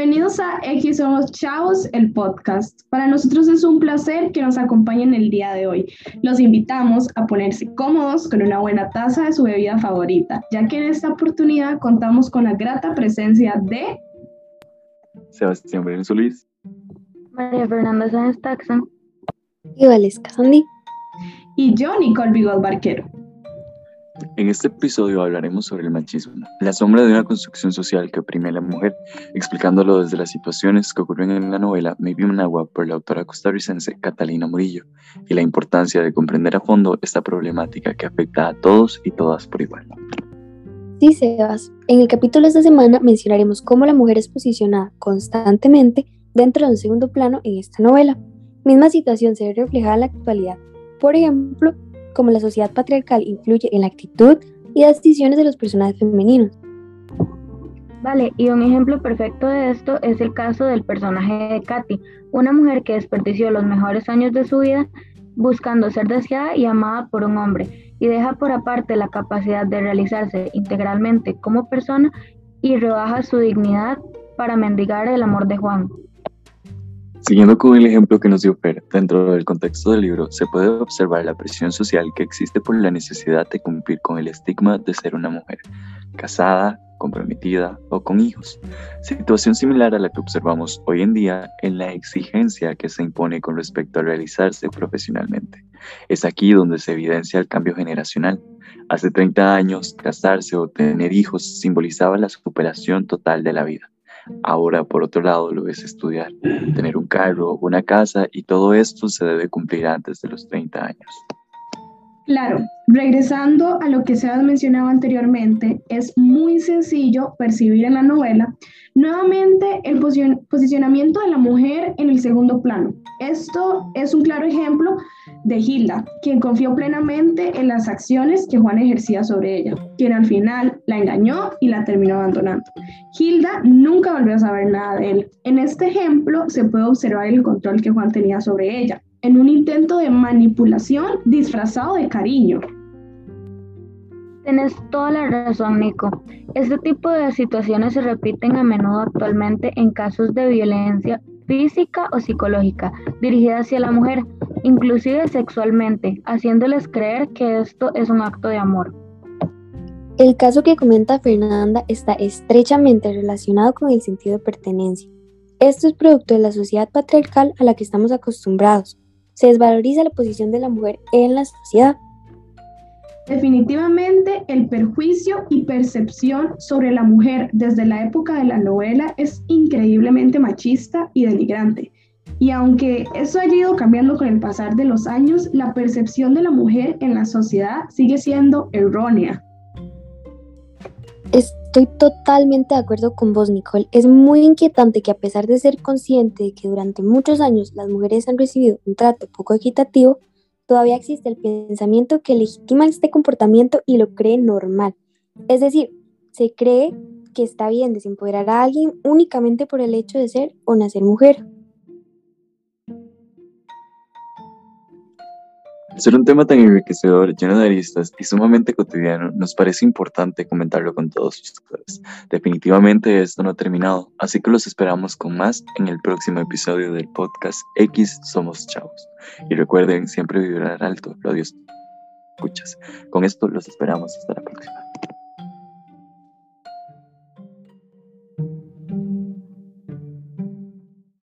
Bienvenidos a X Somos Chavos, el podcast. Para nosotros es un placer que nos acompañen el día de hoy. Los invitamos a ponerse cómodos con una buena taza de su bebida favorita, ya que en esta oportunidad contamos con la grata presencia de Sebastián Breno Solís, María Fernanda Sáenz Taxan y Valesca Sandy y yo, Nicole Vigol Barquero. En este episodio hablaremos sobre el machismo, la sombra de una construcción social que oprime a la mujer, explicándolo desde las situaciones que ocurren en la novela Maybe un agua por la autora costarricense Catalina Murillo y la importancia de comprender a fondo esta problemática que afecta a todos y todas por igual. Sí, Sebas. En el capítulo de esta semana mencionaremos cómo la mujer es posicionada constantemente dentro de un segundo plano en esta novela. Misma situación se ve reflejada en la actualidad. Por ejemplo, cómo la sociedad patriarcal influye en la actitud y las decisiones de los personajes femeninos. Vale, y un ejemplo perfecto de esto es el caso del personaje de Katy, una mujer que desperdició los mejores años de su vida buscando ser deseada y amada por un hombre, y deja por aparte la capacidad de realizarse integralmente como persona y rebaja su dignidad para mendigar el amor de Juan. Siguiendo con el ejemplo que nos dio Fer, dentro del contexto del libro se puede observar la presión social que existe por la necesidad de cumplir con el estigma de ser una mujer, casada, comprometida o con hijos. Situación similar a la que observamos hoy en día en la exigencia que se impone con respecto a realizarse profesionalmente. Es aquí donde se evidencia el cambio generacional. Hace 30 años, casarse o tener hijos simbolizaba la superación total de la vida. Ahora, por otro lado, lo es estudiar, tener un carro, una casa y todo esto se debe cumplir antes de los 30 años. Claro, regresando a lo que se ha mencionado anteriormente, es muy sencillo percibir en la novela nuevamente el posicionamiento de la mujer en el segundo plano. Esto es un claro ejemplo de Hilda, quien confió plenamente en las acciones que Juan ejercía sobre ella, quien al final la engañó y la terminó abandonando. Hilda nunca volvió a saber nada de él. En este ejemplo se puede observar el control que Juan tenía sobre ella en un intento de manipulación disfrazado de cariño. Tienes toda la razón, Nico. Este tipo de situaciones se repiten a menudo actualmente en casos de violencia física o psicológica dirigida hacia la mujer, inclusive sexualmente, haciéndoles creer que esto es un acto de amor. El caso que comenta Fernanda está estrechamente relacionado con el sentido de pertenencia. Esto es producto de la sociedad patriarcal a la que estamos acostumbrados, se desvaloriza la posición de la mujer en la sociedad. Definitivamente el perjuicio y percepción sobre la mujer desde la época de la novela es increíblemente machista y denigrante. Y aunque eso haya ido cambiando con el pasar de los años, la percepción de la mujer en la sociedad sigue siendo errónea. Estoy totalmente de acuerdo con vos, Nicole. Es muy inquietante que a pesar de ser consciente de que durante muchos años las mujeres han recibido un trato poco equitativo, todavía existe el pensamiento que legitima este comportamiento y lo cree normal. Es decir, se cree que está bien desempoderar a alguien únicamente por el hecho de ser o nacer mujer. Ser un tema tan enriquecedor, lleno de aristas y sumamente cotidiano, nos parece importante comentarlo con todos ustedes. Definitivamente esto no ha terminado, así que los esperamos con más en el próximo episodio del podcast X Somos Chavos. Y recuerden siempre vibrar alto, lo Dios escuchas. Con esto los esperamos hasta la próxima.